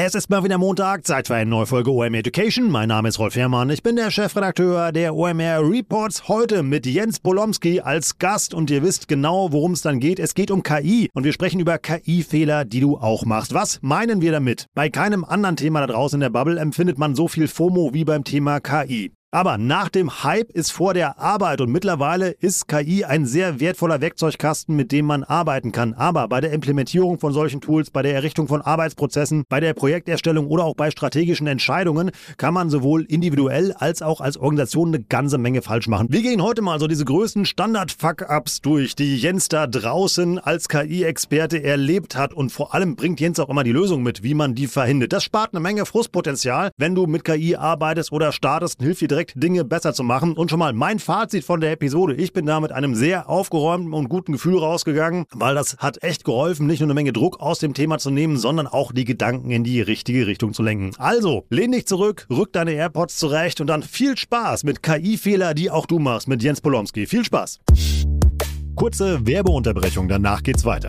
Es ist mal wieder Montag, Zeit für eine neue Folge OMR Education. Mein Name ist Rolf Herrmann, ich bin der Chefredakteur der OMR Reports. Heute mit Jens Bolomski als Gast und ihr wisst genau, worum es dann geht. Es geht um KI und wir sprechen über KI-Fehler, die du auch machst. Was meinen wir damit? Bei keinem anderen Thema da draußen in der Bubble empfindet man so viel FOMO wie beim Thema KI. Aber nach dem Hype ist vor der Arbeit und mittlerweile ist KI ein sehr wertvoller Werkzeugkasten, mit dem man arbeiten kann. Aber bei der Implementierung von solchen Tools, bei der Errichtung von Arbeitsprozessen, bei der Projekterstellung oder auch bei strategischen Entscheidungen kann man sowohl individuell als auch als Organisation eine ganze Menge falsch machen. Wir gehen heute mal so diese größten Standard-Fuck-Ups durch, die Jens da draußen als KI-Experte erlebt hat und vor allem bringt Jens auch immer die Lösung mit, wie man die verhindert. Das spart eine Menge Frustpotenzial, wenn du mit KI arbeitest oder startest, hilft dir direkt Dinge besser zu machen. Und schon mal mein Fazit von der Episode. Ich bin da mit einem sehr aufgeräumten und guten Gefühl rausgegangen, weil das hat echt geholfen, nicht nur eine Menge Druck aus dem Thema zu nehmen, sondern auch die Gedanken in die richtige Richtung zu lenken. Also, lehn dich zurück, rück deine AirPods zurecht und dann viel Spaß mit KI-Fehler, die auch du machst, mit Jens Polomski. Viel Spaß! Kurze Werbeunterbrechung, danach geht's weiter.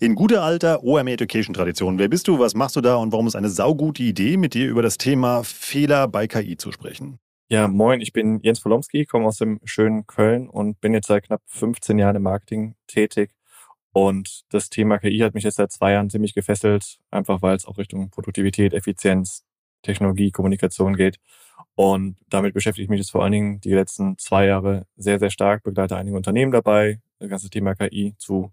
In guter alter OMR Education Tradition. Wer bist du, was machst du da und warum ist eine saugute Idee, mit dir über das Thema Fehler bei KI zu sprechen? Ja, moin, ich bin Jens Polomski, komme aus dem schönen Köln und bin jetzt seit knapp 15 Jahren im Marketing tätig. Und das Thema KI hat mich jetzt seit zwei Jahren ziemlich gefesselt, einfach weil es auch Richtung Produktivität, Effizienz, Technologie, Kommunikation geht. Und damit beschäftige ich mich jetzt vor allen Dingen die letzten zwei Jahre sehr, sehr stark, begleite einige Unternehmen dabei, das ganze Thema KI zu,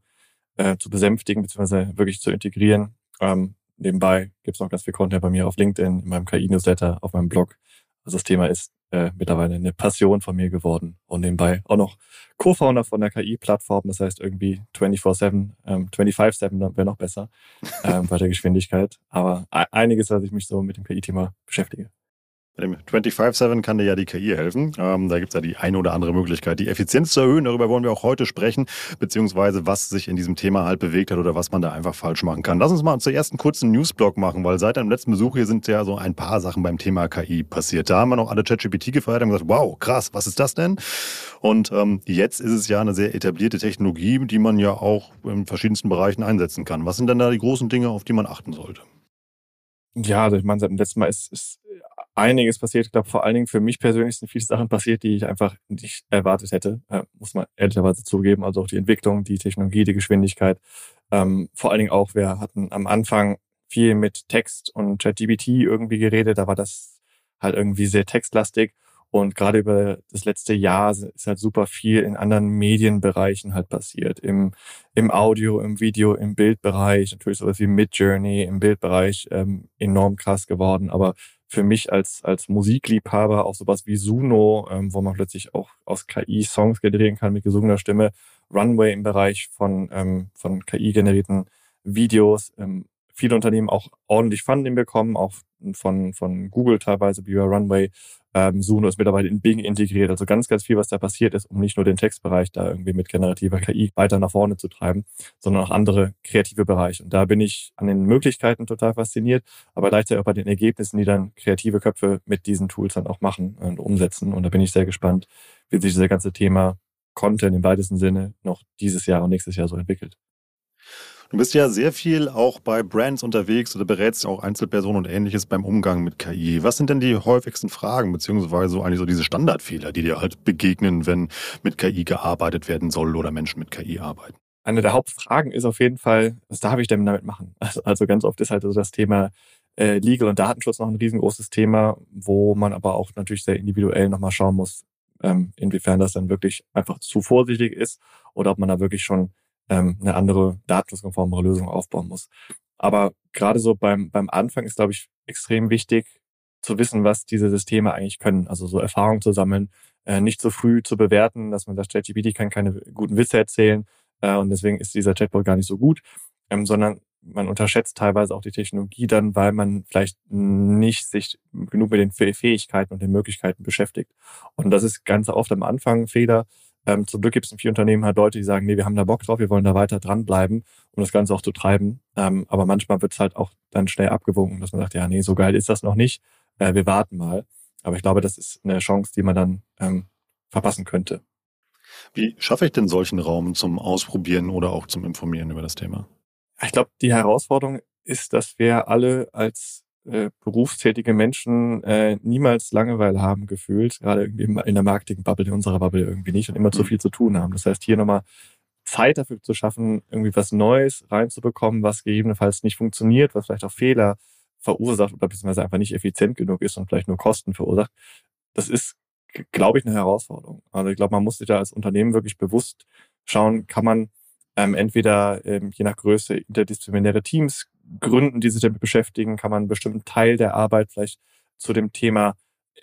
äh, zu besänftigen bzw. wirklich zu integrieren. Ähm, nebenbei gibt es noch ganz viel Content bei mir auf LinkedIn, in meinem KI-Newsletter, auf meinem Blog. Also das Thema ist äh, mittlerweile eine Passion von mir geworden und nebenbei auch noch Co-Founder von der KI-Plattform, das heißt irgendwie 24-7, ähm, 25-7 wäre noch besser ähm, bei der Geschwindigkeit. Aber e-, einiges, was ich mich so mit dem KI-Thema beschäftige. Bei dem 25-7 kann dir ja die KI helfen. Ähm, da gibt es ja die eine oder andere Möglichkeit, die Effizienz zu erhöhen. Darüber wollen wir auch heute sprechen, beziehungsweise was sich in diesem Thema halt bewegt hat oder was man da einfach falsch machen kann. Lass uns mal zuerst einen kurzen Newsblock machen, weil seit deinem letzten Besuch hier sind ja so ein paar Sachen beim Thema KI passiert. Da haben wir noch alle ChatGPT gefeiert und gesagt, wow, krass, was ist das denn? Und ähm, jetzt ist es ja eine sehr etablierte Technologie, die man ja auch in verschiedensten Bereichen einsetzen kann. Was sind denn da die großen Dinge, auf die man achten sollte? Ja, also ich meine, seit dem letzten Mal ist, ist einiges passiert. Ich glaube, vor allen Dingen für mich persönlich sind viele Sachen passiert, die ich einfach nicht erwartet hätte, äh, muss man ehrlicherweise zugeben. Also auch die Entwicklung, die Technologie, die Geschwindigkeit. Ähm, vor allen Dingen auch, wir hatten am Anfang viel mit Text und ChatGPT irgendwie geredet. Da war das halt irgendwie sehr textlastig. Und gerade über das letzte Jahr ist halt super viel in anderen Medienbereichen halt passiert. Im, im Audio, im Video, im Bildbereich, natürlich sowas wie Midjourney im Bildbereich ähm, enorm krass geworden. Aber für mich als, als Musikliebhaber auch sowas wie Suno, ähm, wo man plötzlich auch aus KI Songs generieren kann mit gesungener Stimme, Runway im Bereich von, ähm, von KI generierten Videos, ähm, viele Unternehmen auch ordentlich Funding bekommen, auch von, von Google teilweise, wie Runway. Ähm, Suno ist mittlerweile in Bing integriert. Also ganz, ganz viel, was da passiert ist, um nicht nur den Textbereich da irgendwie mit generativer KI weiter nach vorne zu treiben, sondern auch andere kreative Bereiche. Und da bin ich an den Möglichkeiten total fasziniert, aber gleichzeitig auch bei den Ergebnissen, die dann kreative Köpfe mit diesen Tools dann auch machen und umsetzen. Und da bin ich sehr gespannt, wie sich das ganze Thema Content im weitesten Sinne noch dieses Jahr und nächstes Jahr so entwickelt. Du bist ja sehr viel auch bei Brands unterwegs oder berätst auch Einzelpersonen und ähnliches beim Umgang mit KI. Was sind denn die häufigsten Fragen, beziehungsweise so eigentlich so diese Standardfehler, die dir halt begegnen, wenn mit KI gearbeitet werden soll oder Menschen mit KI arbeiten? Eine der Hauptfragen ist auf jeden Fall, was darf ich denn damit machen? Also, also ganz oft ist halt so das Thema äh, Legal und Datenschutz noch ein riesengroßes Thema, wo man aber auch natürlich sehr individuell nochmal schauen muss, ähm, inwiefern das dann wirklich einfach zu vorsichtig ist oder ob man da wirklich schon ähm, eine andere datenschutzkonformere Lösung aufbauen muss. Aber gerade so beim, beim Anfang ist, glaube ich, extrem wichtig zu wissen, was diese Systeme eigentlich können. Also so Erfahrungen zu sammeln, äh, nicht zu früh zu bewerten, dass man sagt, ChatGPT kann keine guten Witze erzählen äh, und deswegen ist dieser Chatbot gar nicht so gut, ähm, sondern man unterschätzt teilweise auch die Technologie dann, weil man vielleicht nicht sich genug mit den Fähigkeiten und den Möglichkeiten beschäftigt. Und das ist ganz oft am Anfang ein Fehler, ähm, zum Glück gibt es in vielen Unternehmen halt Leute, die sagen, nee, wir haben da Bock drauf, wir wollen da weiter dranbleiben, um das Ganze auch zu treiben. Ähm, aber manchmal wird es halt auch dann schnell abgewogen, dass man sagt, ja, nee, so geil ist das noch nicht. Äh, wir warten mal. Aber ich glaube, das ist eine Chance, die man dann ähm, verpassen könnte. Wie schaffe ich denn solchen Raum zum Ausprobieren oder auch zum Informieren über das Thema? Ich glaube, die Herausforderung ist, dass wir alle als äh, berufstätige Menschen äh, niemals Langeweile haben gefühlt, gerade irgendwie in der Marketing-Bubble, in unserer Bubble irgendwie nicht und immer zu mhm. viel zu tun haben. Das heißt, hier nochmal Zeit dafür zu schaffen, irgendwie was Neues reinzubekommen, was gegebenenfalls nicht funktioniert, was vielleicht auch Fehler verursacht oder beziehungsweise einfach nicht effizient genug ist und vielleicht nur Kosten verursacht. Das ist, glaube ich, eine Herausforderung. Also ich glaube, man muss sich da als Unternehmen wirklich bewusst schauen, kann man ähm, entweder ähm, je nach Größe interdisziplinäre Teams gründen, die sich damit beschäftigen, kann man einen bestimmten Teil der Arbeit vielleicht zu dem Thema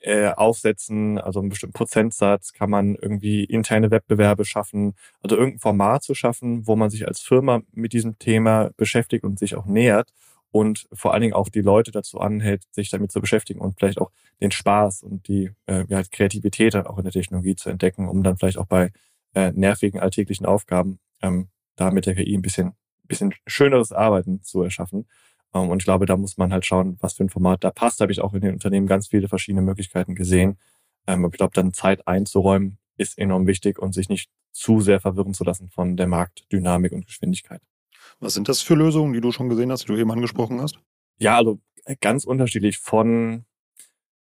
äh, aufsetzen, also einen bestimmten Prozentsatz, kann man irgendwie interne Wettbewerbe schaffen, also irgendein Format zu schaffen, wo man sich als Firma mit diesem Thema beschäftigt und sich auch nähert und vor allen Dingen auch die Leute dazu anhält, sich damit zu beschäftigen und vielleicht auch den Spaß und die äh, ja, Kreativität dann auch in der Technologie zu entdecken, um dann vielleicht auch bei äh, nervigen alltäglichen Aufgaben ähm, da mit der KI ein bisschen, bisschen schöneres Arbeiten zu erschaffen. Ähm, und ich glaube, da muss man halt schauen, was für ein Format da passt. Da habe ich auch in den Unternehmen ganz viele verschiedene Möglichkeiten gesehen. Ähm, aber ich glaube, dann Zeit einzuräumen ist enorm wichtig und sich nicht zu sehr verwirren zu lassen von der Marktdynamik und Geschwindigkeit. Was sind das für Lösungen, die du schon gesehen hast, die du eben angesprochen hast? Ja, also äh, ganz unterschiedlich von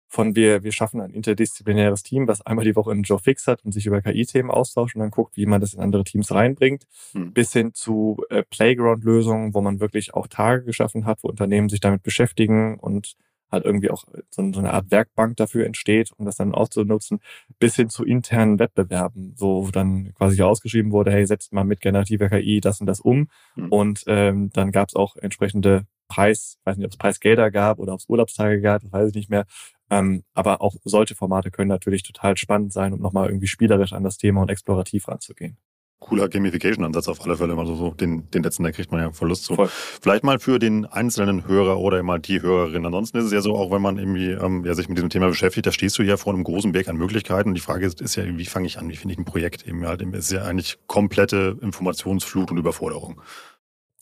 von wir, wir schaffen ein interdisziplinäres Team, was einmal die Woche einen Joe Fix hat und sich über KI-Themen austauscht und dann guckt, wie man das in andere Teams reinbringt, mhm. bis hin zu äh, Playground-Lösungen, wo man wirklich auch Tage geschaffen hat, wo Unternehmen sich damit beschäftigen und halt irgendwie auch so, so eine Art Werkbank dafür entsteht, um das dann auszunutzen, bis hin zu internen Wettbewerben, wo dann quasi ausgeschrieben wurde, hey, setzt mal mit generativer KI das und das um. Mhm. Und ähm, dann gab es auch entsprechende Preis, weiß nicht, ob es Preisgelder gab oder ob es Urlaubstage gab, das weiß ich nicht mehr, ähm, aber auch solche Formate können natürlich total spannend sein, um nochmal irgendwie spielerisch an das Thema und explorativ ranzugehen. Cooler Gamification-Ansatz auf alle Fälle. Also so den, den letzten, da kriegt man ja Verlust zu. Voll. Vielleicht mal für den einzelnen Hörer oder immer die Hörerin. Ansonsten ist es ja so, auch wenn man irgendwie ähm, ja, sich mit diesem Thema beschäftigt, da stehst du ja vor einem großen Berg an Möglichkeiten. Und die Frage ist, ist ja, wie fange ich an? Wie finde ich ein Projekt? Eben halt, ist ja eigentlich komplette Informationsflut und Überforderung.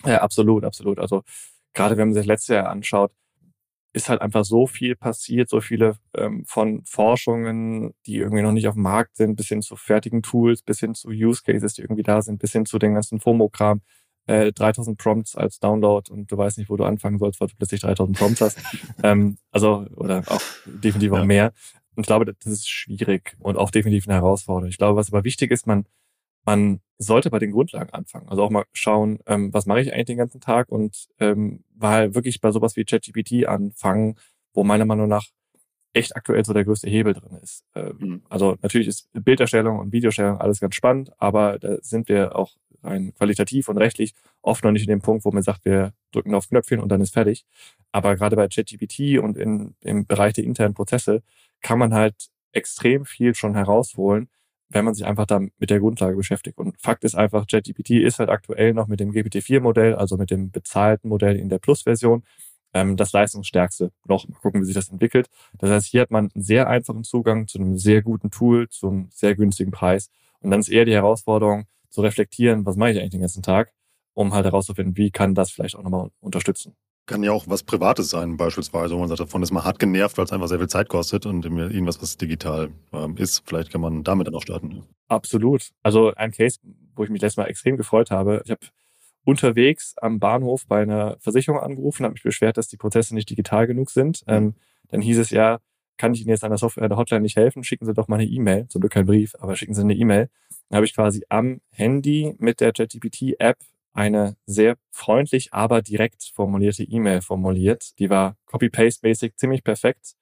Ja, absolut, absolut. Also gerade wenn man sich das letzte Jahr anschaut, ist halt einfach so viel passiert, so viele ähm, von Forschungen, die irgendwie noch nicht auf dem Markt sind, bis hin zu fertigen Tools, bis hin zu Use Cases, die irgendwie da sind, bis hin zu den ganzen FOMO-Kram. Äh, 3000 Prompts als Download und du weißt nicht, wo du anfangen sollst, weil du plötzlich 3000 Prompts hast. ähm, also, oder auch definitiv auch ja. mehr. Und ich glaube, das ist schwierig und auch definitiv eine Herausforderung. Ich glaube, was aber wichtig ist, man man sollte bei den Grundlagen anfangen. Also auch mal schauen, ähm, was mache ich eigentlich den ganzen Tag und ähm, mal wirklich bei sowas wie ChatGPT anfangen, wo meiner Meinung nach echt aktuell so der größte Hebel drin ist. Ähm, mhm. Also natürlich ist Bilderstellung und Videostellung alles ganz spannend, aber da sind wir auch rein qualitativ und rechtlich oft noch nicht in dem Punkt, wo man sagt, wir drücken auf Knöpfchen und dann ist fertig. Aber gerade bei ChatGPT und in, im Bereich der internen Prozesse kann man halt extrem viel schon herausholen, wenn man sich einfach da mit der Grundlage beschäftigt. Und Fakt ist einfach, ChatGPT ist halt aktuell noch mit dem GPT-4-Modell, also mit dem bezahlten Modell in der Plus-Version, ähm, das leistungsstärkste noch. Mal gucken, wie sich das entwickelt. Das heißt, hier hat man einen sehr einfachen Zugang zu einem sehr guten Tool, zu einem sehr günstigen Preis. Und dann ist eher die Herausforderung, zu reflektieren, was mache ich eigentlich den ganzen Tag, um halt herauszufinden, wie kann das vielleicht auch nochmal unterstützen. Kann ja auch was Privates sein, beispielsweise, wo man sagt, davon ist man hart genervt, weil es einfach sehr viel Zeit kostet und irgendwas, was digital ähm, ist. Vielleicht kann man damit dann auch starten. Absolut. Also ein Case, wo ich mich letztes Mal extrem gefreut habe. Ich habe unterwegs am Bahnhof bei einer Versicherung angerufen, habe mich beschwert, dass die Prozesse nicht digital genug sind. Ähm, dann hieß es ja, kann ich Ihnen jetzt an der Software, der Hotline nicht helfen? Schicken Sie doch mal eine E-Mail. Zum Glück kein Brief, aber schicken Sie eine E-Mail. Dann habe ich quasi am Handy mit der ChatGPT-App eine sehr freundlich, aber direkt formulierte E-Mail formuliert. Die war Copy-Paste-Basic, ziemlich perfekt.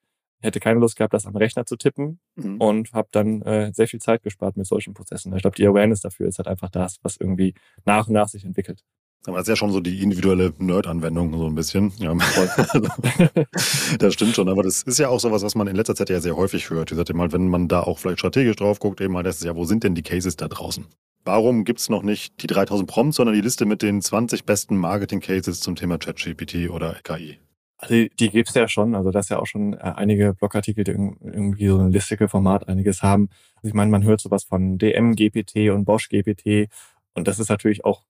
Hätte keine Lust gehabt, das am Rechner zu tippen mhm. und habe dann äh, sehr viel Zeit gespart mit solchen Prozessen. Ich glaube, die Awareness dafür ist halt einfach das, was irgendwie nach und nach sich entwickelt. Aber das ist ja schon so die individuelle Nerd-Anwendung, so ein bisschen. Ja. das stimmt schon, aber das ist ja auch sowas, was man in letzter Zeit ja sehr häufig hört. Wie gesagt, eben halt, wenn man da auch vielleicht strategisch drauf guckt, eben mal, das ist ja, wo sind denn die Cases da draußen? Warum gibt's noch nicht die 3000 Prompts, sondern die Liste mit den 20 besten Marketing-Cases zum Thema ChatGPT oder KI? Also die gibt's ja schon. Also das ist ja auch schon äh, einige Blogartikel, die irgendwie so ein listige Format einiges haben. Also ich meine, man hört sowas von DM GPT und Bosch GPT. Und das ist natürlich auch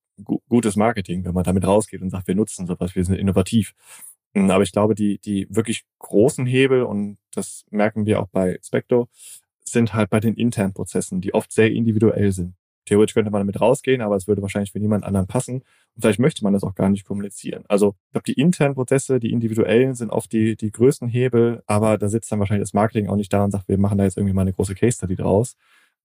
gutes Marketing, wenn man damit rausgeht und sagt, wir nutzen sowas, wir sind innovativ. Hm, aber ich glaube, die, die wirklich großen Hebel, und das merken wir auch bei Specto, sind halt bei den internen Prozessen, die oft sehr individuell sind. Theoretisch könnte man damit rausgehen, aber es würde wahrscheinlich für niemand anderen passen. Und vielleicht möchte man das auch gar nicht kommunizieren. Also ich glaube, die internen Prozesse, die individuellen, sind oft die, die größten Hebel, aber da sitzt dann wahrscheinlich das Marketing auch nicht da und sagt, wir machen da jetzt irgendwie mal eine große Case Study draus,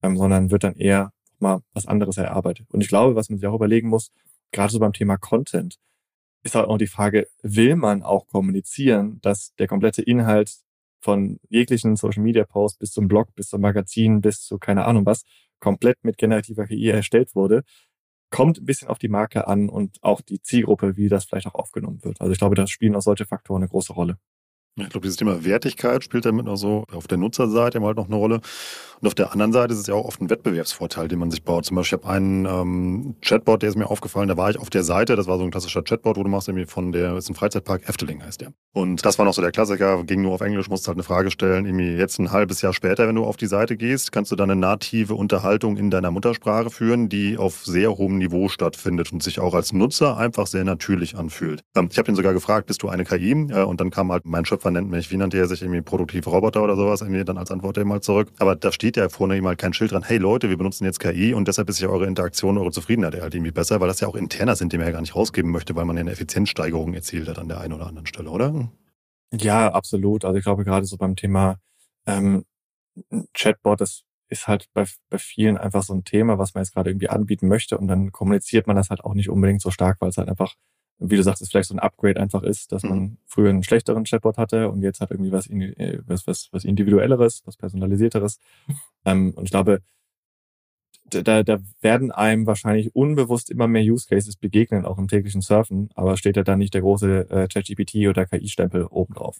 ähm, sondern wird dann eher mal was anderes erarbeitet. Und ich glaube, was man sich auch überlegen muss, gerade so beim Thema Content, ist halt auch die Frage, will man auch kommunizieren, dass der komplette Inhalt von jeglichen Social Media Posts bis zum Blog, bis zum Magazin, bis zu keine Ahnung was, komplett mit generativer KI erstellt wurde, kommt ein bisschen auf die Marke an und auch die Zielgruppe, wie das vielleicht auch aufgenommen wird. Also ich glaube, da spielen auch solche Faktoren eine große Rolle. Ich glaube, dieses Thema Wertigkeit spielt damit noch so auf der Nutzerseite halt noch eine Rolle. Und auf der anderen Seite ist es ja auch oft ein Wettbewerbsvorteil, den man sich baut. Zum Beispiel, ich habe einen ähm, Chatbot, der ist mir aufgefallen, da war ich auf der Seite, das war so ein klassischer Chatbot, wo du machst irgendwie von der, ist ein Freizeitpark, Efteling heißt der. Und das war noch so der Klassiker, ging nur auf Englisch, musst halt eine Frage stellen. Irgendwie jetzt ein halbes Jahr später, wenn du auf die Seite gehst, kannst du dann eine native Unterhaltung in deiner Muttersprache führen, die auf sehr hohem Niveau stattfindet und sich auch als Nutzer einfach sehr natürlich anfühlt. Ähm, ich habe ihn sogar gefragt, bist du eine KI? Äh, und dann kam halt, mein Schöpfer nennt mich, wie nannte er sich irgendwie produktive Roboter oder sowas, irgendwie dann als Antwort eben mal zurück. Aber da steht ja vorne halt kein Schild dran, hey Leute, wir benutzen jetzt KI und deshalb ist ja eure Interaktion, eure Zufriedenheit halt irgendwie besser, weil das ja auch interner sind, die man ja gar nicht rausgeben möchte, weil man ja eine Effizienzsteigerung erzielt hat an der einen oder anderen Stelle, oder? Ja, absolut. Also ich glaube gerade so beim Thema ähm, Chatbot, das ist halt bei, bei vielen einfach so ein Thema, was man jetzt gerade irgendwie anbieten möchte und dann kommuniziert man das halt auch nicht unbedingt so stark, weil es halt einfach wie du sagst, es vielleicht so ein Upgrade einfach ist, dass man mhm. früher einen schlechteren Chatbot hatte und jetzt hat irgendwie was, äh, was, was, was individuelleres, was personalisierteres. Ähm, und ich glaube, da, da werden einem wahrscheinlich unbewusst immer mehr Use Cases begegnen, auch im täglichen Surfen, aber steht ja da nicht der große äh, ChatGPT oder KI-Stempel oben drauf.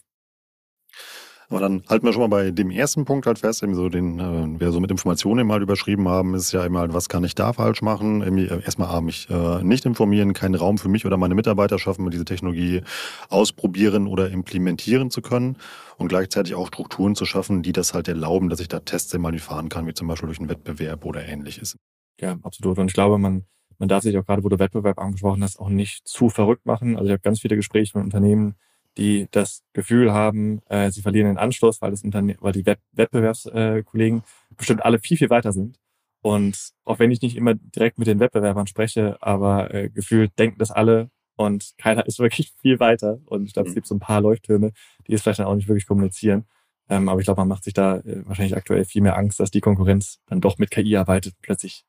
Aber dann halten wir schon mal bei dem ersten Punkt halt fest, eben so den, äh, wir so mit Informationen mal überschrieben haben, ist ja immer halt, was kann ich da falsch machen? Äh, erstmal A, mich äh, nicht informieren, keinen Raum für mich oder meine Mitarbeiter schaffen, diese Technologie ausprobieren oder implementieren zu können und gleichzeitig auch Strukturen zu schaffen, die das halt erlauben, dass ich da Tests immer fahren kann, wie zum Beispiel durch einen Wettbewerb oder ähnliches. Ja, absolut. Und ich glaube, man, man darf sich auch gerade, wo du Wettbewerb angesprochen hast, auch nicht zu verrückt machen. Also ich habe ganz viele Gespräche mit Unternehmen, die das Gefühl haben, äh, sie verlieren den Anschluss, weil, das Unterne weil die Wett Wettbewerbskollegen äh, bestimmt alle viel, viel weiter sind. Und auch wenn ich nicht immer direkt mit den Wettbewerbern spreche, aber äh, gefühlt denken das alle und keiner ist wirklich viel weiter. Und ich glaube, es mhm. gibt so ein paar Leuchttürme, die es vielleicht dann auch nicht wirklich kommunizieren. Ähm, aber ich glaube, man macht sich da äh, wahrscheinlich aktuell viel mehr Angst, dass die Konkurrenz dann doch mit KI arbeitet und plötzlich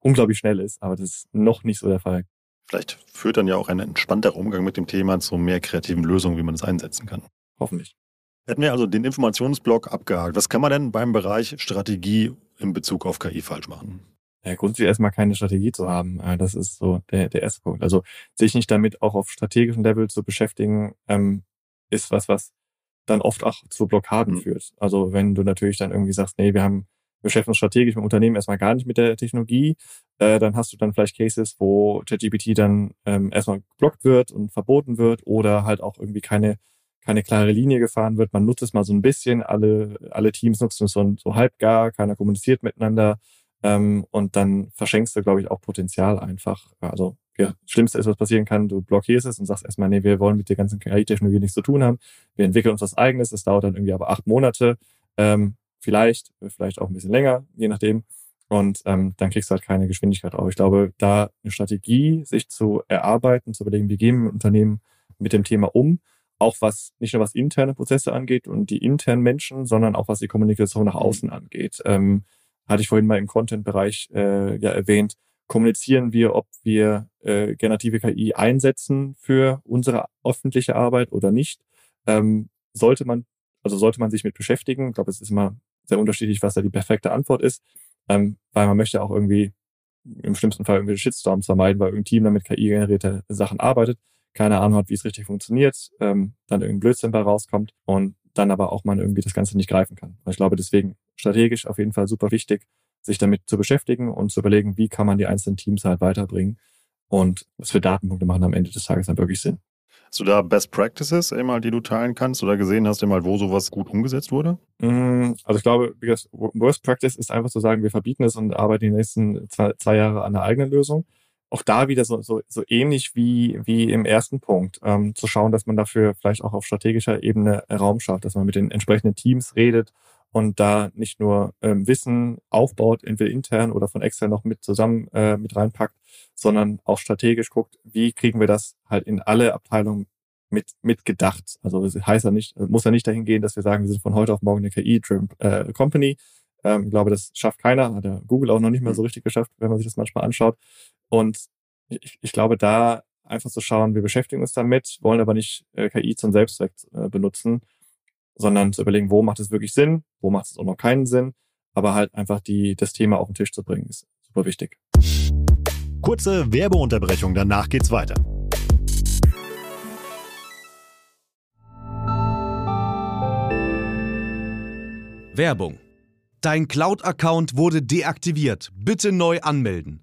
unglaublich schnell ist. Aber das ist noch nicht so der Fall. Vielleicht führt dann ja auch ein entspannterer Umgang mit dem Thema zu mehr kreativen Lösungen, wie man es einsetzen kann. Hoffentlich. Hätten wir also den Informationsblock abgehakt. Was kann man denn beim Bereich Strategie in Bezug auf KI falsch machen? Ja, grundsätzlich erstmal keine Strategie zu haben. Äh, das ist so der, der erste Punkt. Also sich nicht damit auch auf strategischem Level zu beschäftigen, ähm, ist was, was dann oft auch zu Blockaden mhm. führt. Also wenn du natürlich dann irgendwie sagst, nee, wir haben beschäftigen uns strategisch mit Unternehmen erstmal gar nicht mit der Technologie. Äh, dann hast du dann vielleicht Cases, wo ChatGPT dann ähm, erstmal geblockt wird und verboten wird oder halt auch irgendwie keine, keine klare Linie gefahren wird. Man nutzt es mal so ein bisschen, alle, alle Teams nutzen es so, so halb gar, keiner kommuniziert miteinander. Ähm, und dann verschenkst du, glaube ich, auch Potenzial einfach. Also ja, das Schlimmste ist, was passieren kann, du blockierst es und sagst erstmal, nee, wir wollen mit der ganzen KI-Technologie nichts zu tun haben. Wir entwickeln uns was eigenes, das dauert dann irgendwie aber acht Monate. Ähm, vielleicht, vielleicht auch ein bisschen länger, je nachdem. und ähm, dann kriegst du halt keine Geschwindigkeit auf. Ich glaube, da eine Strategie sich zu erarbeiten, zu überlegen, wie gehen wir im Unternehmen mit dem Thema um, auch was nicht nur was interne Prozesse angeht und die internen Menschen, sondern auch was die Kommunikation nach außen angeht. Ähm, hatte ich vorhin mal im Content-Bereich äh, ja erwähnt, kommunizieren wir, ob wir äh, generative KI einsetzen für unsere öffentliche Arbeit oder nicht. Ähm, sollte man, also sollte man sich mit beschäftigen. Ich glaube, es ist immer sehr unterschiedlich, was da die perfekte Antwort ist, ähm, weil man möchte auch irgendwie im schlimmsten Fall irgendwie Shitstorms vermeiden, weil irgendein Team damit KI-generierte Sachen arbeitet, keine Ahnung hat, wie es richtig funktioniert, ähm, dann irgendein Blödsinn bei rauskommt und dann aber auch man irgendwie das Ganze nicht greifen kann. Ich glaube, deswegen strategisch auf jeden Fall super wichtig, sich damit zu beschäftigen und zu überlegen, wie kann man die einzelnen Teams halt weiterbringen und was für Datenpunkte machen am Ende des Tages dann wirklich Sinn. Hast du da Best Practices, einmal, die du teilen kannst oder gesehen hast, einmal, wo sowas gut umgesetzt wurde? Mm, also ich glaube, Worst Practice ist einfach zu sagen, wir verbieten es und arbeiten die nächsten zwei, zwei Jahre an der eigenen Lösung. Auch da wieder so, so, so ähnlich wie, wie im ersten Punkt, ähm, zu schauen, dass man dafür vielleicht auch auf strategischer Ebene Raum schafft, dass man mit den entsprechenden Teams redet und da nicht nur ähm, Wissen aufbaut, entweder intern oder von extern noch mit zusammen äh, mit reinpackt, sondern auch strategisch guckt, wie kriegen wir das halt in alle Abteilungen mit, mit gedacht. Also es heißt ja nicht, muss ja nicht dahin gehen, dass wir sagen, wir sind von heute auf morgen eine KI-Driven äh, Company. Ähm, ich glaube, das schafft keiner, hat der Google auch noch nicht mal so richtig geschafft, wenn man sich das manchmal anschaut. Und ich, ich glaube, da einfach zu schauen, wir beschäftigen uns damit, wollen aber nicht äh, KI zum Selbstzweck äh, benutzen, sondern zu überlegen, wo macht es wirklich Sinn, wo macht es auch noch keinen Sinn, aber halt einfach die, das Thema auf den Tisch zu bringen, ist super wichtig. Kurze Werbeunterbrechung, danach geht's weiter. Werbung. Dein Cloud-Account wurde deaktiviert. Bitte neu anmelden.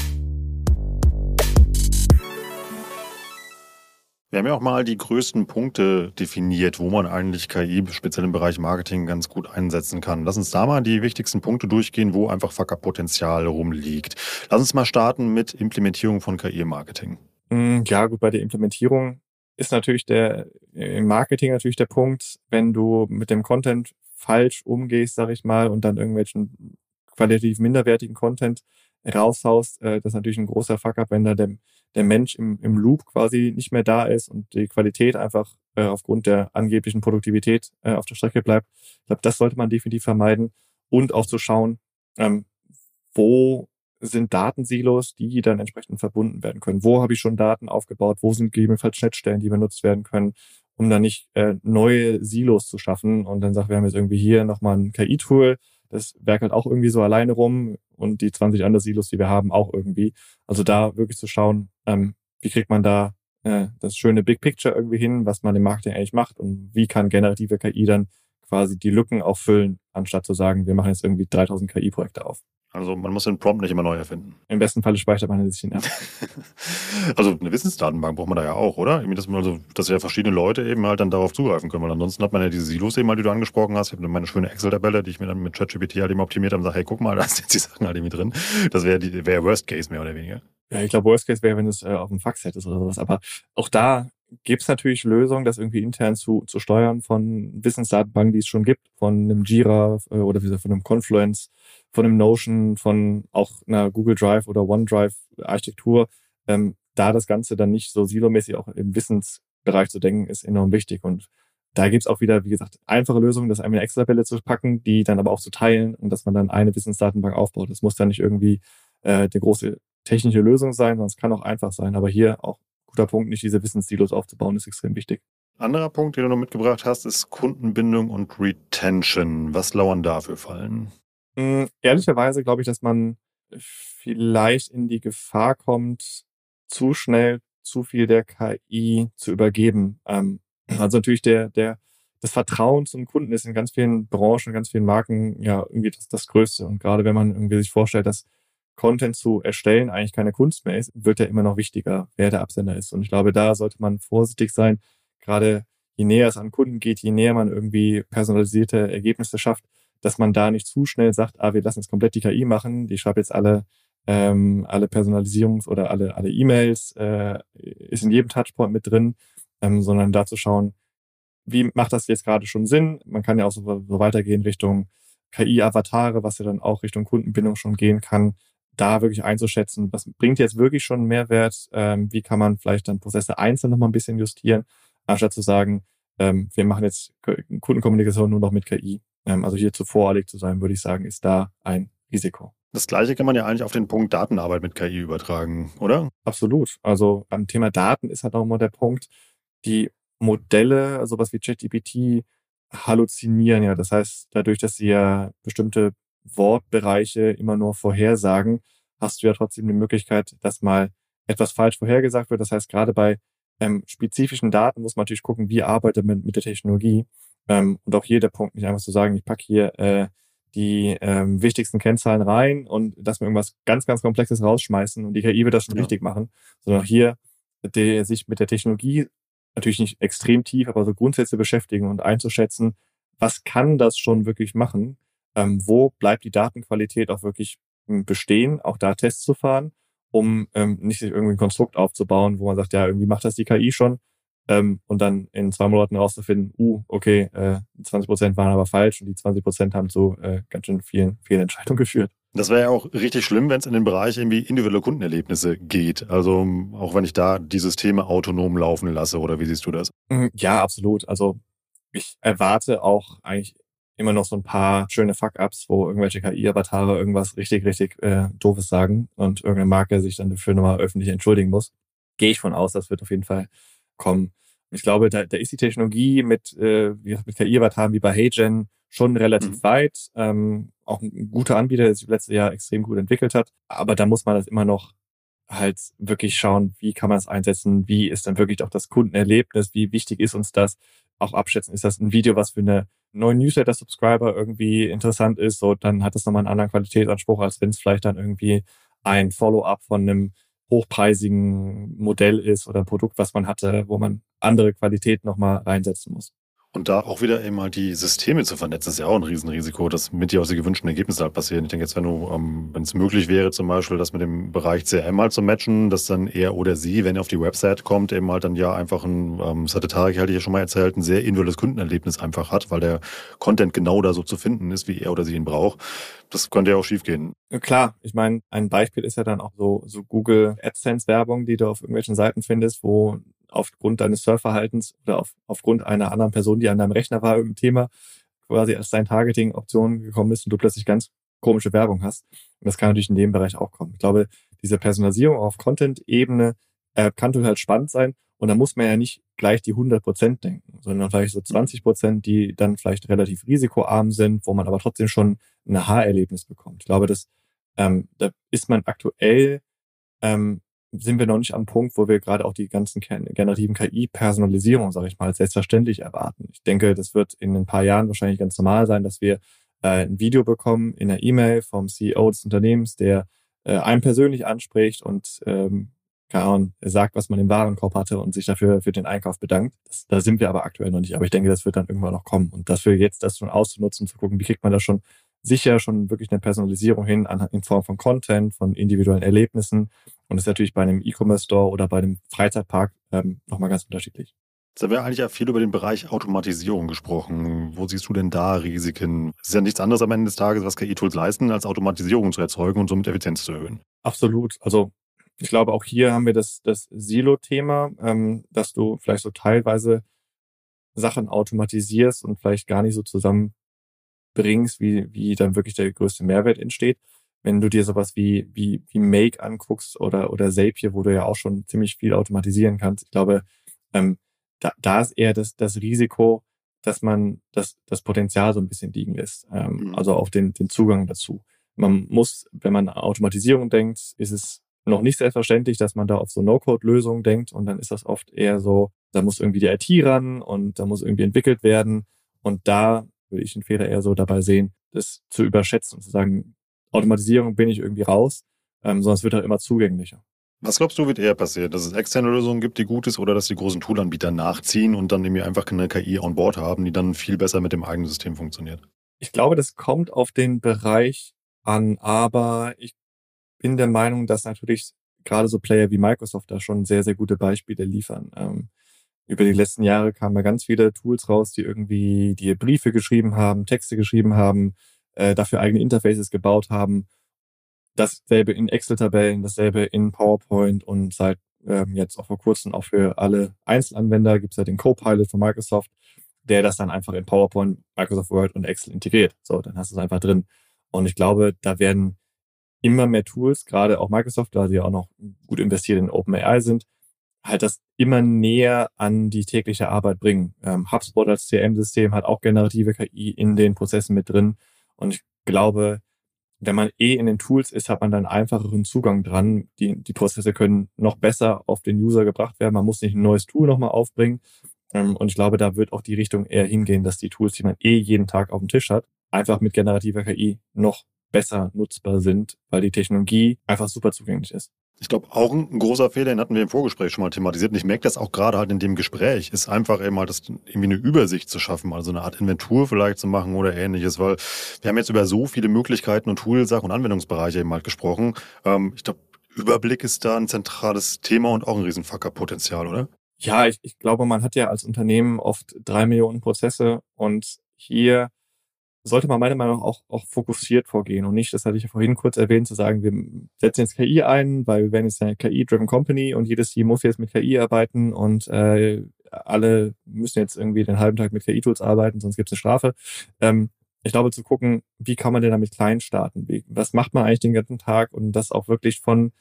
Wir haben ja auch mal die größten Punkte definiert, wo man eigentlich KI speziell im Bereich Marketing ganz gut einsetzen kann. Lass uns da mal die wichtigsten Punkte durchgehen, wo einfach Fuck-Up-Potenzial rumliegt. Lass uns mal starten mit Implementierung von KI im Marketing. Mm, ja, gut, bei der Implementierung ist natürlich der im Marketing natürlich der Punkt, wenn du mit dem Content falsch umgehst, sag ich mal, und dann irgendwelchen qualitativ minderwertigen Content raushaust, äh, das ist natürlich ein großer Fuck-up, wenn da der, der Mensch im, im Loop quasi nicht mehr da ist und die Qualität einfach äh, aufgrund der angeblichen Produktivität äh, auf der Strecke bleibt. Ich glaube, das sollte man definitiv vermeiden und auch zu schauen, ähm, wo sind Datensilos, die dann entsprechend verbunden werden können. Wo habe ich schon Daten aufgebaut? Wo sind gegebenenfalls Schnittstellen, die benutzt werden können, um dann nicht äh, neue Silos zu schaffen und dann sagt, wir haben jetzt irgendwie hier nochmal ein KI-Tool, das werkelt auch irgendwie so alleine rum und die 20 anderen Silos, die wir haben, auch irgendwie. Also da wirklich zu schauen, ähm, wie kriegt man da äh, das schöne Big Picture irgendwie hin, was man im Marketing eigentlich macht und wie kann generative KI dann quasi die Lücken auch füllen, anstatt zu sagen, wir machen jetzt irgendwie 3000 KI-Projekte auf. Also man muss den Prompt nicht immer neu erfinden. Im besten Falle speichert man sich ihn ab. also eine Wissensdatenbank braucht man da ja auch, oder? Dass, man also, dass ja verschiedene Leute eben halt dann darauf zugreifen können. Weil ansonsten hat man ja diese Silos eben halt, die du angesprochen hast. Ich habe meine schöne Excel-Tabelle, die ich mir dann mit ChatGPT halt eben optimiert habe und sage, hey, guck mal, da sind jetzt die Sachen halt irgendwie drin. Das wäre die wär Worst Case mehr oder weniger. Ja, ich glaube, Worst Case wäre, wenn es äh, auf dem Fax hättest oder sowas. Aber auch da gibt es natürlich Lösungen, das irgendwie intern zu, zu steuern von Wissensdatenbanken, die es schon gibt, von einem Jira äh, oder wie gesagt, von einem Confluence, von einem Notion, von auch einer Google Drive oder OneDrive Architektur. Ähm, da das Ganze dann nicht so silomäßig auch im Wissensbereich zu denken, ist enorm wichtig. Und da gibt's auch wieder, wie gesagt, einfache Lösungen, das einmal eine Excel-Tabelle zu packen, die dann aber auch zu teilen und dass man dann eine Wissensdatenbank aufbaut. Das muss dann nicht irgendwie äh, die große technische Lösung sein, sondern es kann auch einfach sein. Aber hier auch guter Punkt, nicht diese Wissenssilos aufzubauen, ist extrem wichtig. Anderer Punkt, den du noch mitgebracht hast, ist Kundenbindung und Retention. Was lauern da für Fallen? Mm, ehrlicherweise glaube ich, dass man vielleicht in die Gefahr kommt, zu schnell zu viel der KI zu übergeben. Ähm, also natürlich der, der, das Vertrauen zum Kunden ist in ganz vielen Branchen, ganz vielen Marken ja irgendwie das, das Größte. Und gerade wenn man irgendwie sich vorstellt, dass Content zu erstellen eigentlich keine Kunst mehr ist, wird ja immer noch wichtiger, wer der Absender ist. Und ich glaube, da sollte man vorsichtig sein. Gerade je näher es an Kunden geht, je näher man irgendwie personalisierte Ergebnisse schafft, dass man da nicht zu schnell sagt, ah, wir lassen jetzt komplett die KI machen, die schreibt jetzt alle ähm, alle Personalisierungs- oder alle alle E-Mails, äh, ist in jedem Touchpoint mit drin, ähm, sondern da zu schauen, wie macht das jetzt gerade schon Sinn? Man kann ja auch so, so weitergehen Richtung KI-Avatare, was ja dann auch Richtung Kundenbindung schon gehen kann da wirklich einzuschätzen, was bringt jetzt wirklich schon Mehrwert, ähm, wie kann man vielleicht dann Prozesse einzeln nochmal ein bisschen justieren, anstatt zu sagen, ähm, wir machen jetzt Kundenkommunikation nur noch mit KI. Ähm, also hier zu voreilig zu sein, würde ich sagen, ist da ein Risiko. Das gleiche kann man ja eigentlich auf den Punkt Datenarbeit mit KI übertragen, oder? Absolut. Also beim Thema Daten ist halt auch immer der Punkt, die Modelle, also was wie ChatGPT, halluzinieren ja. Das heißt, dadurch, dass sie ja bestimmte Wortbereiche immer nur vorhersagen, hast du ja trotzdem die Möglichkeit, dass mal etwas falsch vorhergesagt wird. Das heißt, gerade bei ähm, spezifischen Daten muss man natürlich gucken, wie arbeitet man mit der Technologie. Ähm, und auch hier der Punkt, nicht einfach zu sagen, ich packe hier äh, die ähm, wichtigsten Kennzahlen rein und dass wir irgendwas ganz, ganz Komplexes rausschmeißen und die KI wird das schon ja. richtig machen, sondern hier der, sich mit der Technologie natürlich nicht extrem tief, aber so Grundsätze beschäftigen und einzuschätzen, was kann das schon wirklich machen? Ähm, wo bleibt die Datenqualität auch wirklich hm, bestehen, auch da Tests zu fahren, um ähm, nicht sich irgendwie ein Konstrukt aufzubauen, wo man sagt, ja, irgendwie macht das die KI schon ähm, und dann in zwei Monaten rauszufinden, uh, okay, äh, 20 Prozent waren aber falsch und die 20 Prozent haben zu äh, ganz schön vielen Fehlentscheidungen geführt. Das wäre ja auch richtig schlimm, wenn es in den Bereich irgendwie individuelle Kundenerlebnisse geht. Also auch wenn ich da die Systeme autonom laufen lasse, oder wie siehst du das? Hm, ja, absolut. Also ich erwarte auch eigentlich immer noch so ein paar schöne Fuck-Ups, wo irgendwelche KI-Avatare irgendwas richtig, richtig äh, Doofes sagen und irgendeine Marke sich dann dafür nochmal öffentlich entschuldigen muss. Gehe ich von aus, das wird auf jeden Fall kommen. Ich glaube, da, da ist die Technologie mit, äh, mit KI-Avataren wie bei HeyGen schon relativ mhm. weit. Ähm, auch ein guter Anbieter, der sich letztes Jahr extrem gut entwickelt hat. Aber da muss man das immer noch halt wirklich schauen, wie kann man es einsetzen, wie ist dann wirklich auch das Kundenerlebnis, wie wichtig ist uns das, auch abschätzen, ist das ein Video, was für eine neuen Newsletter-Subscriber irgendwie interessant ist, so dann hat es nochmal einen anderen Qualitätsanspruch, als wenn es vielleicht dann irgendwie ein Follow-up von einem hochpreisigen Modell ist oder Produkt, was man hatte, wo man andere Qualität nochmal reinsetzen muss. Und da auch wieder eben mal die Systeme zu vernetzen, ist ja auch ein Riesenrisiko, dass mit dir aus den gewünschten Ergebnissen halt passieren. Ich denke jetzt, wenn du, ähm, wenn es möglich wäre, zum Beispiel das mit dem Bereich CRM mal zu matchen, dass dann er oder sie, wenn er auf die Website kommt, eben halt dann ja einfach ein, ähm, das hatte Tarek halt hier schon mal erzählt, ein sehr individuelles Kundenerlebnis einfach hat, weil der Content genau da so zu finden ist, wie er oder sie ihn braucht. Das könnte ja auch schiefgehen. Klar, ich meine, ein Beispiel ist ja dann auch so, so Google AdSense Werbung, die du auf irgendwelchen Seiten findest, wo aufgrund deines Surfverhaltens oder auf, aufgrund einer anderen Person, die an deinem Rechner war, irgendein Thema quasi als dein Targeting-Option gekommen ist und du plötzlich ganz komische Werbung hast. Und das kann natürlich in dem Bereich auch kommen. Ich glaube, diese Personalisierung auf Content-Ebene äh, kann total spannend sein. Und da muss man ja nicht gleich die 100 Prozent denken, sondern vielleicht so 20 Prozent, die dann vielleicht relativ risikoarm sind, wo man aber trotzdem schon ein Aha-Erlebnis bekommt. Ich glaube, das, ähm, da ist man aktuell ähm, sind wir noch nicht am Punkt, wo wir gerade auch die ganzen generativen KI-Personalisierung, sage ich mal, selbstverständlich erwarten. Ich denke, das wird in ein paar Jahren wahrscheinlich ganz normal sein, dass wir äh, ein Video bekommen in der E-Mail vom CEO des Unternehmens, der äh, einen persönlich anspricht und ähm, keine Ahnung, sagt, was man im Warenkorb hatte und sich dafür für den Einkauf bedankt. Das, da sind wir aber aktuell noch nicht. Aber ich denke, das wird dann irgendwann noch kommen. Und dafür jetzt das schon auszunutzen, zu gucken, wie kriegt man das schon sicher schon wirklich eine Personalisierung hin in Form von Content, von individuellen Erlebnissen. Und das ist natürlich bei einem E-Commerce-Store oder bei einem Freizeitpark ähm, nochmal ganz unterschiedlich. Da wäre eigentlich ja viel über den Bereich Automatisierung gesprochen. Wo siehst du denn da Risiken? Es ist ja nichts anderes am Ende des Tages, was KI-Tools leisten, als Automatisierung zu erzeugen und somit Effizienz zu erhöhen. Absolut. Also ich glaube, auch hier haben wir das, das Silo-Thema, ähm, dass du vielleicht so teilweise Sachen automatisierst und vielleicht gar nicht so zusammenbringst, wie, wie dann wirklich der größte Mehrwert entsteht. Wenn du dir sowas wie, wie, wie Make anguckst oder, oder Zapier, wo du ja auch schon ziemlich viel automatisieren kannst, ich glaube, ähm, da, da ist eher das, das Risiko, dass man das, das Potenzial so ein bisschen liegen lässt, ähm, mhm. also auf den, den Zugang dazu. Man muss, wenn man Automatisierung denkt, ist es noch nicht selbstverständlich, dass man da auf so No-Code-Lösungen denkt und dann ist das oft eher so, da muss irgendwie die IT ran und da muss irgendwie entwickelt werden und da würde ich den Fehler eher so dabei sehen, das zu überschätzen und zu sagen, Automatisierung bin ich irgendwie raus, ähm, sondern es wird halt immer zugänglicher. Was glaubst du, wird eher passieren? Dass es externe Lösungen gibt, die gut ist, oder dass die großen Toolanbieter nachziehen und dann irgendwie einfach eine KI on board haben, die dann viel besser mit dem eigenen System funktioniert? Ich glaube, das kommt auf den Bereich an, aber ich bin der Meinung, dass natürlich gerade so Player wie Microsoft da schon sehr, sehr gute Beispiele liefern. Ähm, über die letzten Jahre kamen ja ganz viele Tools raus, die irgendwie die Briefe geschrieben haben, Texte geschrieben haben, äh, dafür eigene Interfaces gebaut haben dasselbe in Excel-Tabellen, dasselbe in PowerPoint und seit ähm, jetzt auch vor kurzem auch für alle Einzelanwender gibt es ja den Copilot von Microsoft, der das dann einfach in PowerPoint, Microsoft Word und Excel integriert. So, dann hast du es einfach drin. Und ich glaube, da werden immer mehr Tools, gerade auch Microsoft, da sie auch noch gut investiert in OpenAI sind, halt das immer näher an die tägliche Arbeit bringen. Ähm, HubSpot als CRM-System hat auch generative KI in den Prozessen mit drin. Und ich glaube, wenn man eh in den Tools ist, hat man dann einfacheren Zugang dran. Die, die Prozesse können noch besser auf den User gebracht werden. Man muss nicht ein neues Tool nochmal aufbringen. Ähm, und ich glaube, da wird auch die Richtung eher hingehen, dass die Tools, die man eh jeden Tag auf dem Tisch hat, einfach mit generativer KI noch besser nutzbar sind, weil die Technologie einfach super zugänglich ist. Ich glaube, auch ein großer Fehler, den hatten wir im Vorgespräch schon mal thematisiert. Und ich merke das auch gerade halt in dem Gespräch, ist einfach eben halt das, irgendwie eine Übersicht zu schaffen, also eine Art Inventur vielleicht zu machen oder ähnliches, weil wir haben jetzt über so viele Möglichkeiten und Toolsachen und Anwendungsbereiche eben halt gesprochen. Ähm, ich glaube, Überblick ist da ein zentrales Thema und auch ein Riesenfackerpotenzial, oder? Ja, ich, ich glaube, man hat ja als Unternehmen oft drei Millionen Prozesse und hier sollte man meiner Meinung nach auch, auch fokussiert vorgehen und nicht, das hatte ich ja vorhin kurz erwähnt, zu sagen, wir setzen jetzt KI ein, weil wir werden jetzt eine KI-driven Company und jedes Team muss jetzt mit KI arbeiten und äh, alle müssen jetzt irgendwie den halben Tag mit KI-Tools arbeiten, sonst gibt es eine Strafe. Ähm, ich glaube, zu gucken, wie kann man denn damit klein starten? Wie, was macht man eigentlich den ganzen Tag? Und das auch wirklich von,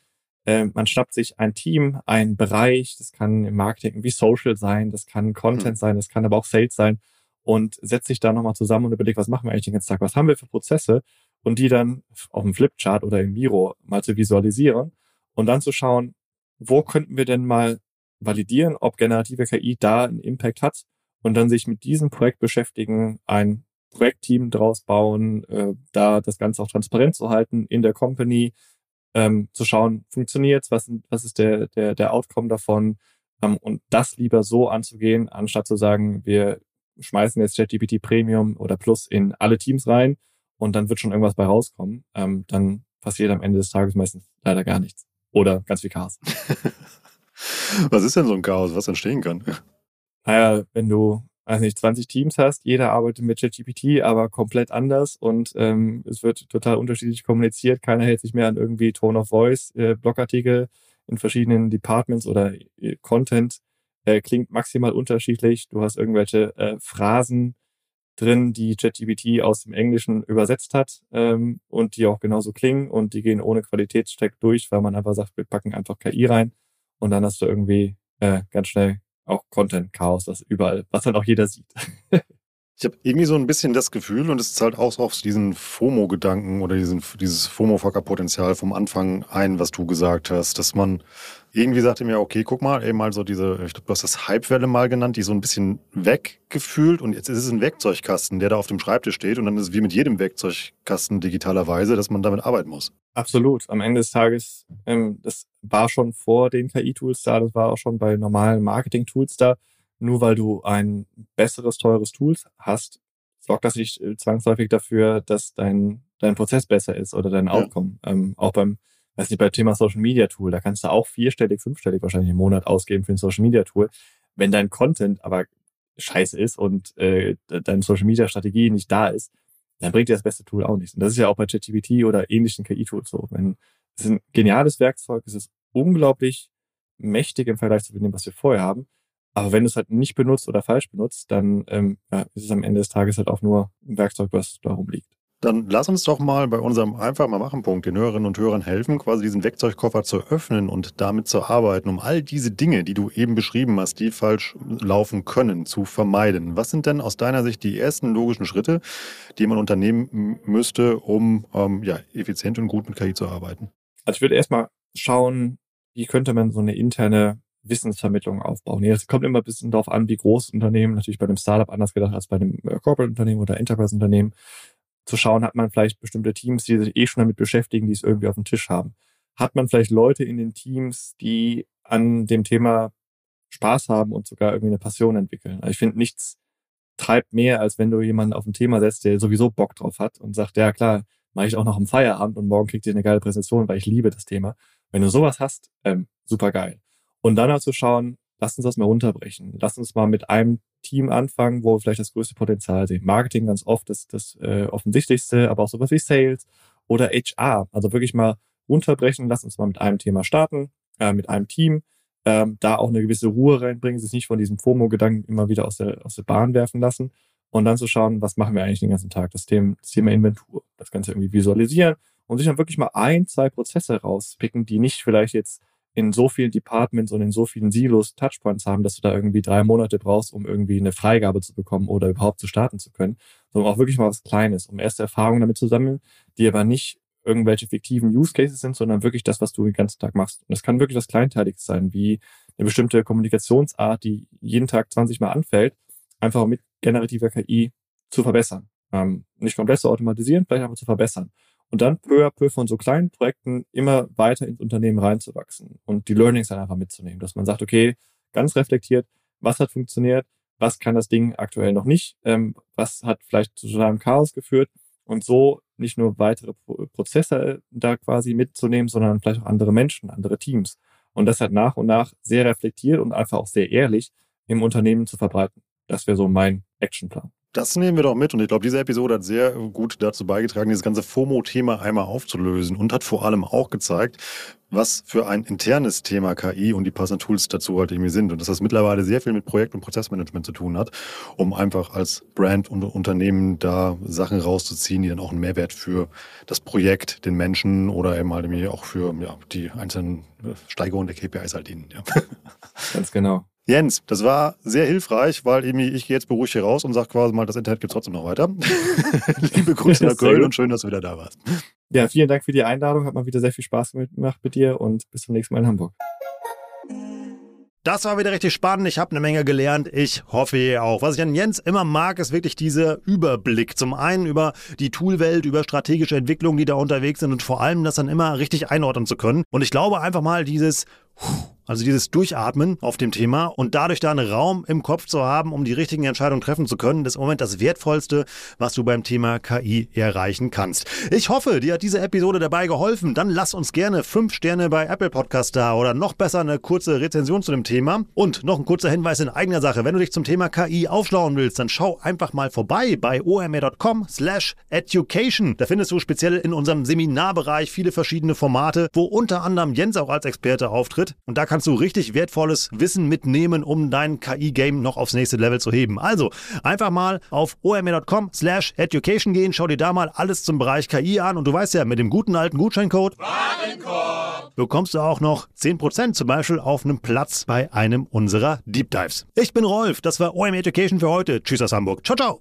äh, man schnappt sich ein Team, einen Bereich, das kann im Marketing wie Social sein, das kann Content mhm. sein, das kann aber auch Sales sein und setzt sich da nochmal zusammen und überlegt, was machen wir eigentlich den ganzen Tag, was haben wir für Prozesse? Und die dann auf dem Flipchart oder im Miro mal zu visualisieren und dann zu schauen, wo könnten wir denn mal validieren, ob generative KI da einen Impact hat und dann sich mit diesem Projekt beschäftigen, ein Projektteam draus bauen, äh, da das Ganze auch transparent zu halten in der Company, ähm, zu schauen, funktioniert's, was, was ist der, der, der Outcome davon? Ähm, und das lieber so anzugehen, anstatt zu sagen, wir schmeißen jetzt ChatGPT Premium oder Plus in alle Teams rein und dann wird schon irgendwas bei rauskommen. Ähm, dann passiert am Ende des Tages meistens leider gar nichts. Oder ganz viel Chaos. was ist denn so ein Chaos, was entstehen kann? Naja, wenn du, weiß nicht, 20 Teams hast, jeder arbeitet mit ChatGPT, aber komplett anders und ähm, es wird total unterschiedlich kommuniziert. Keiner hält sich mehr an irgendwie Tone of Voice, äh, Blogartikel in verschiedenen Departments oder äh, Content äh, klingt maximal unterschiedlich. Du hast irgendwelche äh, Phrasen drin, die ChatGPT aus dem Englischen übersetzt hat ähm, und die auch genauso klingen und die gehen ohne Qualitätscheck durch, weil man einfach sagt, wir packen einfach KI rein und dann hast du irgendwie äh, ganz schnell auch Content-Chaos, das überall, was dann auch jeder sieht. Ich habe irgendwie so ein bisschen das Gefühl, und es zahlt auch auf diesen FOMO-Gedanken oder diesen, dieses FOMO-Fucker-Potenzial vom Anfang ein, was du gesagt hast, dass man irgendwie sagte mir, okay, guck mal, eben mal so diese, ich glaube, du hast das Hypewelle mal genannt, die so ein bisschen weggefühlt und jetzt ist es ein Werkzeugkasten, der da auf dem Schreibtisch steht und dann ist es wie mit jedem Werkzeugkasten digitalerweise, dass man damit arbeiten muss. Absolut. Am Ende des Tages, ähm, das war schon vor den KI-Tools da, das war auch schon bei normalen Marketing-Tools da. Nur weil du ein besseres, teures Tool hast, sorgt das nicht äh, zwangsläufig dafür, dass dein, dein Prozess besser ist oder dein Outcome. Ja. Ähm, auch beim, weiß nicht, bei Thema Social Media Tool, da kannst du auch vierstellig, fünfstellig wahrscheinlich im Monat ausgeben für ein Social Media Tool. Wenn dein Content aber scheiße ist und äh, deine Social Media Strategie nicht da ist, dann bringt dir das beste Tool auch nichts. Und das ist ja auch bei ChatGPT oder ähnlichen KI-Tools so. Wenn, es ist ein geniales Werkzeug, es ist unglaublich mächtig im Vergleich zu dem, was wir vorher haben. Aber wenn du es halt nicht benutzt oder falsch benutzt, dann ähm, ja, ist es am Ende des Tages halt auch nur ein Werkzeug, was darum liegt. Dann lass uns doch mal bei unserem einfach mal machen Punkt den Hörerinnen und Hörern helfen, quasi diesen Werkzeugkoffer zu öffnen und damit zu arbeiten, um all diese Dinge, die du eben beschrieben hast, die falsch laufen können, zu vermeiden. Was sind denn aus deiner Sicht die ersten logischen Schritte, die man unternehmen müsste, um ähm, ja, effizient und gut mit KI zu arbeiten? Also ich würde erstmal schauen, wie könnte man so eine interne Wissensvermittlung aufbauen. Es kommt immer ein bisschen darauf an, wie groß Unternehmen, natürlich bei einem Startup anders gedacht als bei einem äh, Corporate-Unternehmen oder Enterprise-Unternehmen, zu schauen, hat man vielleicht bestimmte Teams, die sich eh schon damit beschäftigen, die es irgendwie auf dem Tisch haben. Hat man vielleicht Leute in den Teams, die an dem Thema Spaß haben und sogar irgendwie eine Passion entwickeln. Also ich finde, nichts treibt mehr, als wenn du jemanden auf ein Thema setzt, der sowieso Bock drauf hat und sagt, ja klar, mache ich auch noch am Feierabend und morgen kriegt ihr eine geile Präsentation, weil ich liebe das Thema. Wenn du sowas hast, ähm, super geil. Und dann halt zu schauen, lass uns das mal runterbrechen. Lass uns mal mit einem Team anfangen, wo wir vielleicht das größte Potenzial sehen. Marketing ganz oft das, das äh, offensichtlichste, aber auch sowas wie Sales oder HR. Also wirklich mal runterbrechen, lass uns mal mit einem Thema starten, äh, mit einem Team, ähm, da auch eine gewisse Ruhe reinbringen, sich nicht von diesem FOMO-Gedanken immer wieder aus der, aus der Bahn werfen lassen und dann zu schauen, was machen wir eigentlich den ganzen Tag, das Thema, das Thema Inventur, das Ganze irgendwie visualisieren und sich dann wirklich mal ein, zwei Prozesse rauspicken, die nicht vielleicht jetzt in so vielen Departments und in so vielen Silos Touchpoints haben, dass du da irgendwie drei Monate brauchst, um irgendwie eine Freigabe zu bekommen oder überhaupt zu starten zu können, sondern auch wirklich mal was Kleines, um erste Erfahrungen damit zu sammeln, die aber nicht irgendwelche fiktiven Use Cases sind, sondern wirklich das, was du den ganzen Tag machst. Und es kann wirklich was Kleinteiliges sein, wie eine bestimmte Kommunikationsart, die jeden Tag 20 Mal anfällt, einfach mit generativer KI zu verbessern. Ähm, nicht komplett zu automatisieren, vielleicht aber zu verbessern und dann peu à peu von so kleinen Projekten immer weiter ins Unternehmen reinzuwachsen und die Learnings dann einfach mitzunehmen, dass man sagt, okay, ganz reflektiert, was hat funktioniert, was kann das Ding aktuell noch nicht, ähm, was hat vielleicht zu einem Chaos geführt und so nicht nur weitere Prozesse da quasi mitzunehmen, sondern vielleicht auch andere Menschen, andere Teams und das halt nach und nach sehr reflektiert und einfach auch sehr ehrlich im Unternehmen zu verbreiten. Das wäre so mein Actionplan. Das nehmen wir doch mit und ich glaube, diese Episode hat sehr gut dazu beigetragen, dieses ganze FOMO-Thema einmal aufzulösen und hat vor allem auch gezeigt, was für ein internes Thema KI und die passenden Tools dazu halt irgendwie sind und dass das mittlerweile sehr viel mit Projekt- und Prozessmanagement zu tun hat, um einfach als Brand und Unternehmen da Sachen rauszuziehen, die dann auch einen Mehrwert für das Projekt, den Menschen oder eben halt auch für ja, die einzelnen Steigerungen der KPIs halt dienen. Ja. Ganz genau. Jens, das war sehr hilfreich, weil ich gehe jetzt beruhigt hier raus und sage quasi mal, das Internet gibt trotzdem noch weiter. Liebe Grüße nach Köln und schön, dass du wieder da warst. Ja, vielen Dank für die Einladung. Hat mal wieder sehr viel Spaß gemacht mit dir und bis zum nächsten Mal in Hamburg. Das war wieder richtig spannend. Ich habe eine Menge gelernt. Ich hoffe ihr auch. Was ich an Jens immer mag, ist wirklich dieser Überblick. Zum einen über die Toolwelt, über strategische Entwicklungen, die da unterwegs sind und vor allem das dann immer richtig einordnen zu können. Und ich glaube einfach mal dieses also dieses Durchatmen auf dem Thema und dadurch da einen Raum im Kopf zu haben, um die richtigen Entscheidungen treffen zu können, ist im Moment das Wertvollste, was du beim Thema KI erreichen kannst. Ich hoffe, dir hat diese Episode dabei geholfen. Dann lass uns gerne fünf Sterne bei Apple Podcast da oder noch besser eine kurze Rezension zu dem Thema. Und noch ein kurzer Hinweis in eigener Sache. Wenn du dich zum Thema KI aufschlauen willst, dann schau einfach mal vorbei bei omr.com slash education. Da findest du speziell in unserem Seminarbereich viele verschiedene Formate, wo unter anderem Jens auch als Experte auftritt. Und da kannst kannst du richtig wertvolles Wissen mitnehmen, um dein KI-Game noch aufs nächste Level zu heben. Also einfach mal auf omr.com slash education gehen, schau dir da mal alles zum Bereich KI an und du weißt ja, mit dem guten alten Gutscheincode Warenkorb bekommst du auch noch 10% zum Beispiel auf einem Platz bei einem unserer Deep Dives. Ich bin Rolf, das war OM Education für heute. Tschüss aus Hamburg. Ciao, ciao.